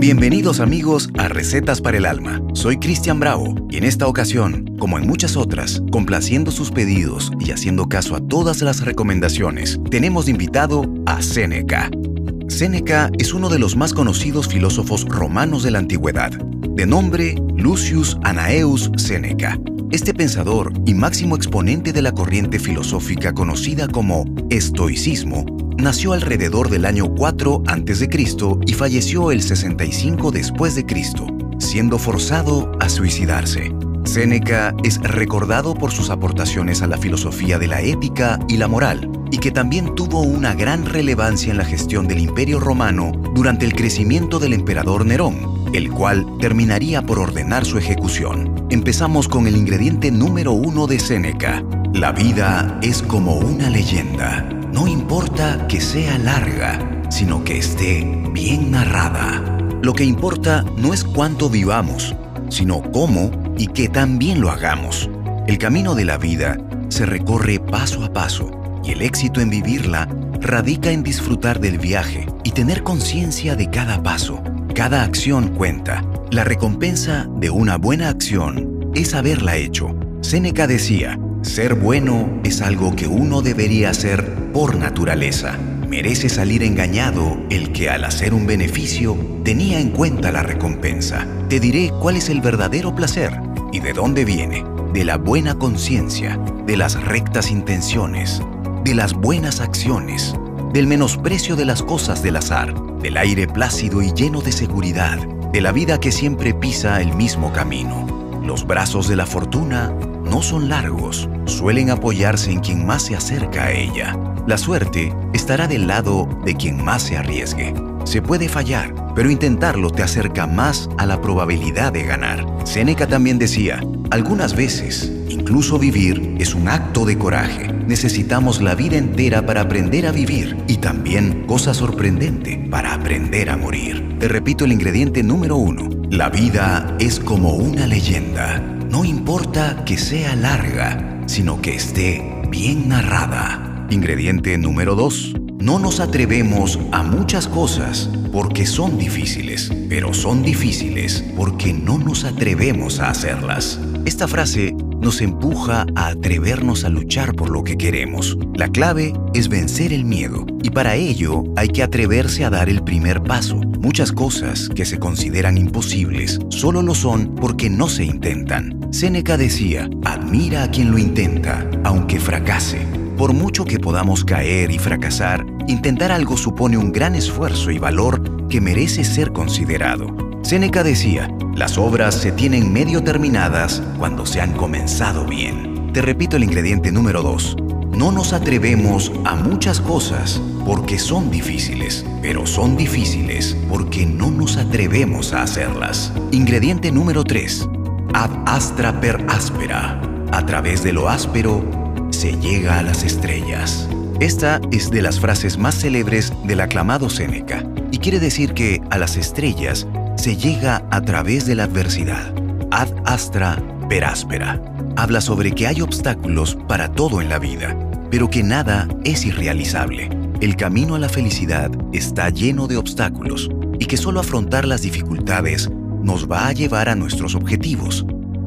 Bienvenidos amigos a Recetas para el Alma. Soy Cristian Bravo y en esta ocasión, como en muchas otras, complaciendo sus pedidos y haciendo caso a todas las recomendaciones, tenemos invitado a Séneca. Séneca es uno de los más conocidos filósofos romanos de la antigüedad, de nombre Lucius Anaeus Séneca. Este pensador y máximo exponente de la corriente filosófica conocida como estoicismo nació alrededor del año 4 a.C. y falleció el 65 después de Cristo, siendo forzado a suicidarse. Séneca es recordado por sus aportaciones a la filosofía de la ética y la moral, y que también tuvo una gran relevancia en la gestión del Imperio romano durante el crecimiento del emperador Nerón, el cual terminaría por ordenar su ejecución. Empezamos con el ingrediente número uno de Séneca. La vida es como una leyenda. No importa que sea larga, sino que esté bien narrada. Lo que importa no es cuánto vivamos, sino cómo y que también lo hagamos. El camino de la vida se recorre paso a paso y el éxito en vivirla radica en disfrutar del viaje y tener conciencia de cada paso. Cada acción cuenta. La recompensa de una buena acción es haberla hecho. Séneca decía, ser bueno es algo que uno debería hacer por naturaleza. Merece salir engañado el que al hacer un beneficio tenía en cuenta la recompensa. Te diré cuál es el verdadero placer y de dónde viene. De la buena conciencia, de las rectas intenciones, de las buenas acciones, del menosprecio de las cosas del azar, del aire plácido y lleno de seguridad, de la vida que siempre pisa el mismo camino. Los brazos de la fortuna no son largos, suelen apoyarse en quien más se acerca a ella. La suerte estará del lado de quien más se arriesgue. Se puede fallar, pero intentarlo te acerca más a la probabilidad de ganar. Seneca también decía, algunas veces, incluso vivir es un acto de coraje. Necesitamos la vida entera para aprender a vivir y también, cosa sorprendente, para aprender a morir. Te repito el ingrediente número uno. La vida es como una leyenda. No importa que sea larga, sino que esté bien narrada. Ingrediente número 2. No nos atrevemos a muchas cosas porque son difíciles, pero son difíciles porque no nos atrevemos a hacerlas. Esta frase nos empuja a atrevernos a luchar por lo que queremos. La clave es vencer el miedo y para ello hay que atreverse a dar el primer paso. Muchas cosas que se consideran imposibles solo lo son porque no se intentan. Séneca decía, admira a quien lo intenta, aunque fracase. Por mucho que podamos caer y fracasar, intentar algo supone un gran esfuerzo y valor que merece ser considerado. Séneca decía, las obras se tienen medio terminadas cuando se han comenzado bien. Te repito el ingrediente número 2. No nos atrevemos a muchas cosas porque son difíciles, pero son difíciles porque no nos atrevemos a hacerlas. Ingrediente número 3. Ad astra per áspera. A través de lo áspero se llega a las estrellas. Esta es de las frases más célebres del aclamado Séneca y quiere decir que a las estrellas se llega a través de la adversidad. Ad astra per áspera. Habla sobre que hay obstáculos para todo en la vida, pero que nada es irrealizable. El camino a la felicidad está lleno de obstáculos y que solo afrontar las dificultades nos va a llevar a nuestros objetivos.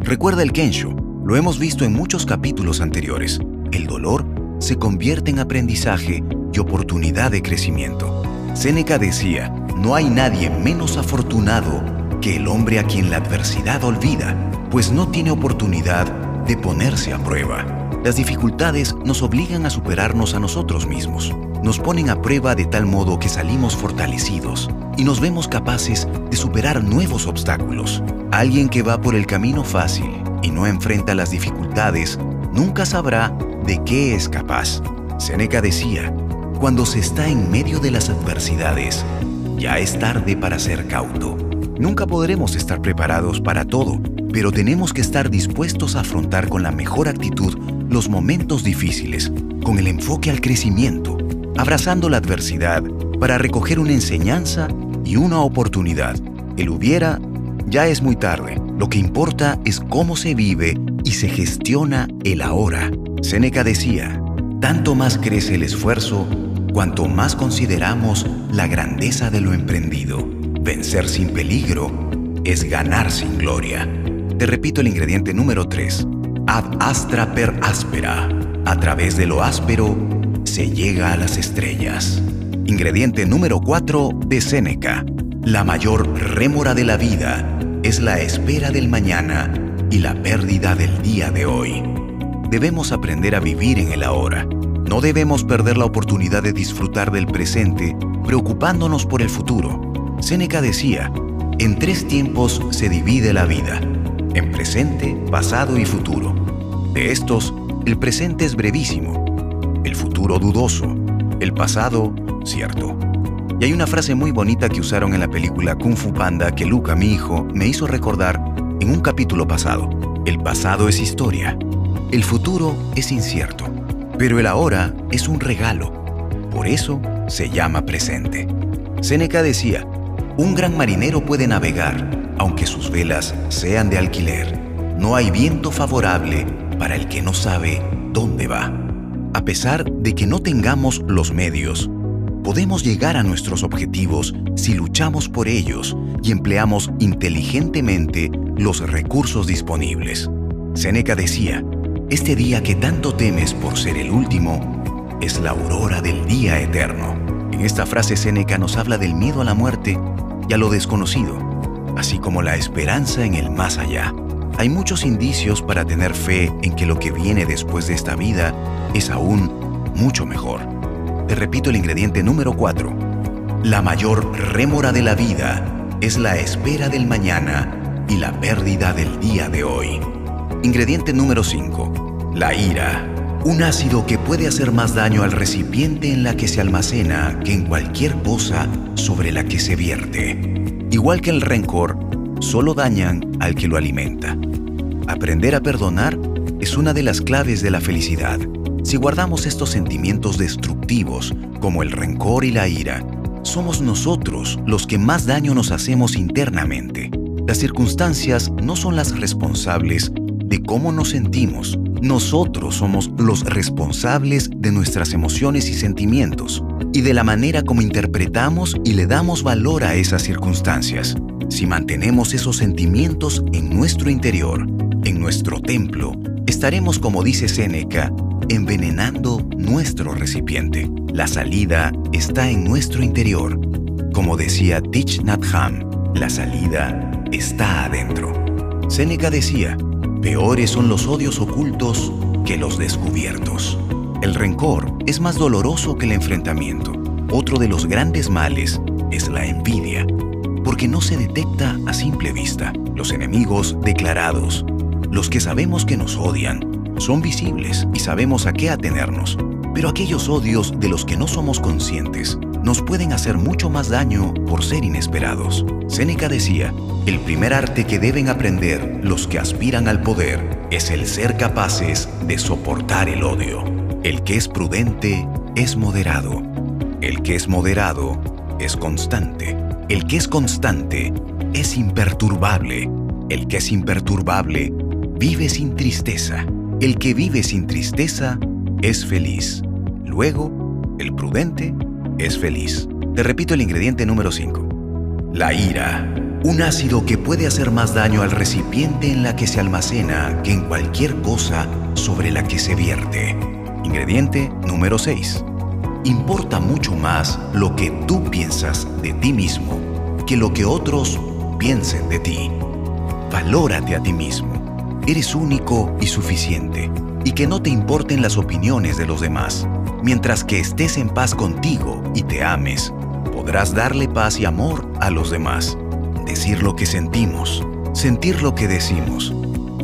Recuerda el Kensho, lo hemos visto en muchos capítulos anteriores. El dolor se convierte en aprendizaje y oportunidad de crecimiento. Séneca decía, no hay nadie menos afortunado que el hombre a quien la adversidad olvida, pues no tiene oportunidad de ponerse a prueba. Las dificultades nos obligan a superarnos a nosotros mismos, nos ponen a prueba de tal modo que salimos fortalecidos y nos vemos capaces de superar nuevos obstáculos. Alguien que va por el camino fácil y no enfrenta las dificultades nunca sabrá de qué es capaz. Seneca decía, cuando se está en medio de las adversidades, ya es tarde para ser cauto. Nunca podremos estar preparados para todo, pero tenemos que estar dispuestos a afrontar con la mejor actitud los momentos difíciles, con el enfoque al crecimiento, abrazando la adversidad para recoger una enseñanza y una oportunidad. El hubiera ya es muy tarde. Lo que importa es cómo se vive y se gestiona el ahora. Seneca decía, tanto más crece el esfuerzo cuanto más consideramos la grandeza de lo emprendido. Vencer sin peligro es ganar sin gloria. Te repito el ingrediente número 3. Ad astra per aspera. A través de lo áspero se llega a las estrellas. Ingrediente número 4 de Séneca. La mayor rémora de la vida es la espera del mañana y la pérdida del día de hoy. Debemos aprender a vivir en el ahora. No debemos perder la oportunidad de disfrutar del presente preocupándonos por el futuro. Séneca decía, en tres tiempos se divide la vida, en presente, pasado y futuro. De estos, el presente es brevísimo, el futuro dudoso, el pasado cierto. Y hay una frase muy bonita que usaron en la película Kung Fu Panda que Luca, mi hijo, me hizo recordar en un capítulo pasado. El pasado es historia, el futuro es incierto, pero el ahora es un regalo. Por eso se llama presente. Séneca decía, un gran marinero puede navegar, aunque sus velas sean de alquiler. No hay viento favorable para el que no sabe dónde va. A pesar de que no tengamos los medios, podemos llegar a nuestros objetivos si luchamos por ellos y empleamos inteligentemente los recursos disponibles. Séneca decía, este día que tanto temes por ser el último es la aurora del día eterno. En esta frase Séneca nos habla del miedo a la muerte y a lo desconocido, así como la esperanza en el más allá. Hay muchos indicios para tener fe en que lo que viene después de esta vida es aún mucho mejor. Te repito el ingrediente número 4. La mayor rémora de la vida es la espera del mañana y la pérdida del día de hoy. Ingrediente número 5. La ira. Un ácido que puede hacer más daño al recipiente en la que se almacena que en cualquier cosa sobre la que se vierte. Igual que el rencor, solo dañan al que lo alimenta. Aprender a perdonar es una de las claves de la felicidad. Si guardamos estos sentimientos destructivos, como el rencor y la ira, somos nosotros los que más daño nos hacemos internamente. Las circunstancias no son las responsables de cómo nos sentimos. Nosotros somos los responsables de nuestras emociones y sentimientos y de la manera como interpretamos y le damos valor a esas circunstancias. Si mantenemos esos sentimientos en nuestro interior, en nuestro templo, estaremos, como dice Séneca, envenenando nuestro recipiente. La salida está en nuestro interior. Como decía Thich Nhat la salida está adentro. Séneca decía, peores son los odios ocultos que los descubiertos. El rencor es más doloroso que el enfrentamiento. Otro de los grandes males es la envidia, porque no se detecta a simple vista. Los enemigos declarados, los que sabemos que nos odian, son visibles y sabemos a qué atenernos, pero aquellos odios de los que no somos conscientes nos pueden hacer mucho más daño por ser inesperados. Séneca decía, el primer arte que deben aprender los que aspiran al poder es el ser capaces de soportar el odio. El que es prudente es moderado. El que es moderado es constante. El que es constante es imperturbable. El que es imperturbable vive sin tristeza. El que vive sin tristeza es feliz. Luego, el prudente es feliz. Te repito el ingrediente número 5. La ira. Un ácido que puede hacer más daño al recipiente en la que se almacena que en cualquier cosa sobre la que se vierte. Ingrediente número 6. Importa mucho más lo que tú piensas de ti mismo que lo que otros piensen de ti. Valórate a ti mismo eres único y suficiente, y que no te importen las opiniones de los demás. Mientras que estés en paz contigo y te ames, podrás darle paz y amor a los demás, decir lo que sentimos, sentir lo que decimos,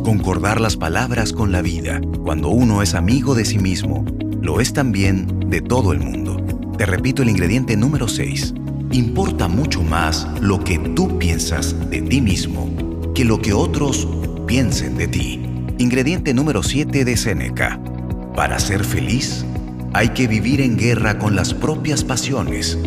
concordar las palabras con la vida. Cuando uno es amigo de sí mismo, lo es también de todo el mundo. Te repito el ingrediente número 6. Importa mucho más lo que tú piensas de ti mismo que lo que otros piensen de ti. Ingrediente número 7 de Séneca. Para ser feliz, hay que vivir en guerra con las propias pasiones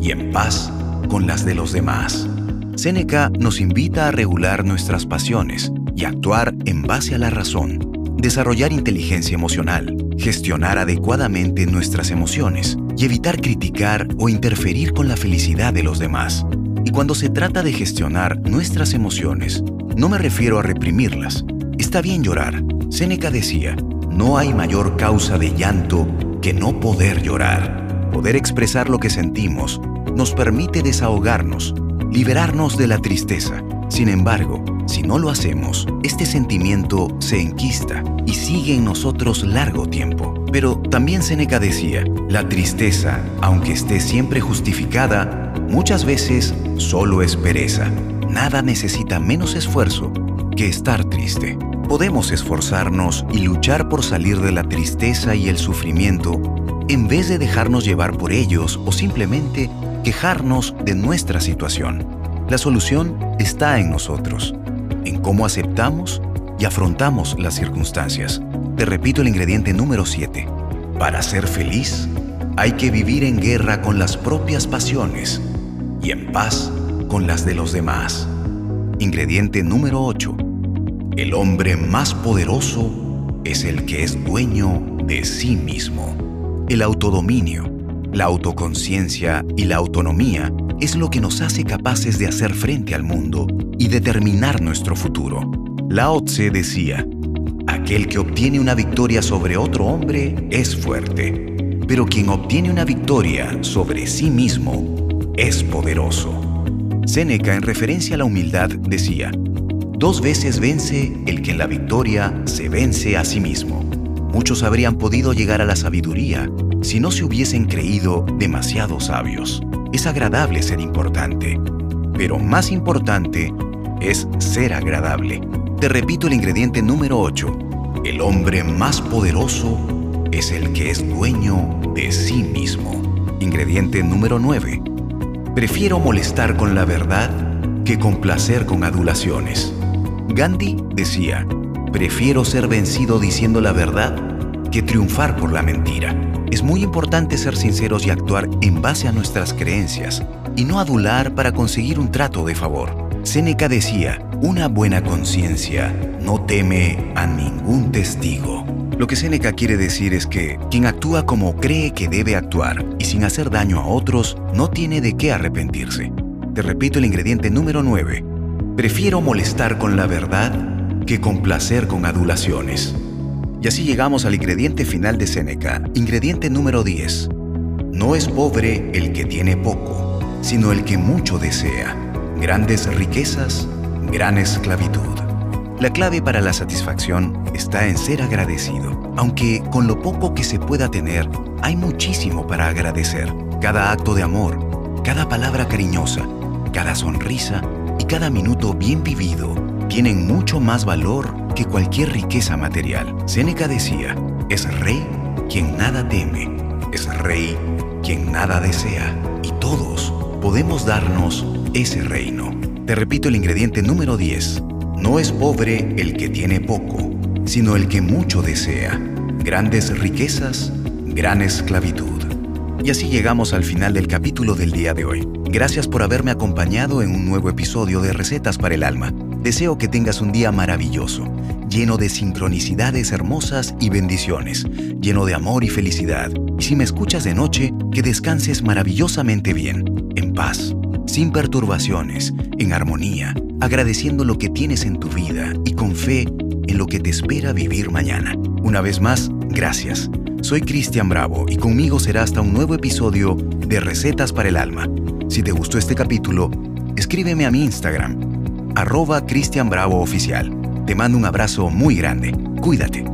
y en paz con las de los demás. Séneca nos invita a regular nuestras pasiones y actuar en base a la razón, desarrollar inteligencia emocional, gestionar adecuadamente nuestras emociones y evitar criticar o interferir con la felicidad de los demás. Y cuando se trata de gestionar nuestras emociones, no me refiero a reprimirlas. Está bien llorar. Séneca decía, no hay mayor causa de llanto que no poder llorar. Poder expresar lo que sentimos nos permite desahogarnos, liberarnos de la tristeza. Sin embargo, si no lo hacemos, este sentimiento se enquista y sigue en nosotros largo tiempo. Pero también Seneca decía, la tristeza, aunque esté siempre justificada, muchas veces solo es pereza. Nada necesita menos esfuerzo que estar triste. Podemos esforzarnos y luchar por salir de la tristeza y el sufrimiento en vez de dejarnos llevar por ellos o simplemente quejarnos de nuestra situación. La solución está en nosotros, en cómo aceptamos y afrontamos las circunstancias. Te repito el ingrediente número 7. Para ser feliz, hay que vivir en guerra con las propias pasiones y en paz con las de los demás. Ingrediente número 8. El hombre más poderoso es el que es dueño de sí mismo. El autodominio, la autoconciencia y la autonomía es lo que nos hace capaces de hacer frente al mundo y determinar nuestro futuro. Lao Tse decía, aquel que obtiene una victoria sobre otro hombre es fuerte, pero quien obtiene una victoria sobre sí mismo es poderoso. Séneca, en referencia a la humildad, decía, dos veces vence el que en la victoria se vence a sí mismo. Muchos habrían podido llegar a la sabiduría si no se hubiesen creído demasiado sabios. Es agradable ser importante, pero más importante es ser agradable. Te repito el ingrediente número 8. El hombre más poderoso es el que es dueño de sí mismo. Ingrediente número 9. Prefiero molestar con la verdad que complacer con adulaciones. Gandhi decía, prefiero ser vencido diciendo la verdad que triunfar por la mentira. Es muy importante ser sinceros y actuar en base a nuestras creencias y no adular para conseguir un trato de favor. Séneca decía, una buena conciencia no teme a ningún testigo. Lo que Séneca quiere decir es que quien actúa como cree que debe actuar y sin hacer daño a otros no tiene de qué arrepentirse. Te repito el ingrediente número 9. Prefiero molestar con la verdad que complacer con adulaciones. Y así llegamos al ingrediente final de Séneca, ingrediente número 10. No es pobre el que tiene poco, sino el que mucho desea. Grandes riquezas, gran esclavitud. La clave para la satisfacción está en ser agradecido, aunque con lo poco que se pueda tener, hay muchísimo para agradecer. Cada acto de amor, cada palabra cariñosa, cada sonrisa cada minuto bien vivido tienen mucho más valor que cualquier riqueza material. Séneca decía, es rey quien nada teme, es rey quien nada desea, y todos podemos darnos ese reino. Te repito el ingrediente número 10. No es pobre el que tiene poco, sino el que mucho desea. Grandes riquezas, gran esclavitud. Y así llegamos al final del capítulo del día de hoy. Gracias por haberme acompañado en un nuevo episodio de Recetas para el Alma. Deseo que tengas un día maravilloso, lleno de sincronicidades hermosas y bendiciones, lleno de amor y felicidad. Y si me escuchas de noche, que descanses maravillosamente bien, en paz, sin perturbaciones, en armonía, agradeciendo lo que tienes en tu vida y con fe en lo que te espera vivir mañana. Una vez más, gracias. Soy Cristian Bravo y conmigo será hasta un nuevo episodio de Recetas para el Alma. Si te gustó este capítulo, escríbeme a mi Instagram arroba Cristian Bravo Oficial. Te mando un abrazo muy grande. Cuídate.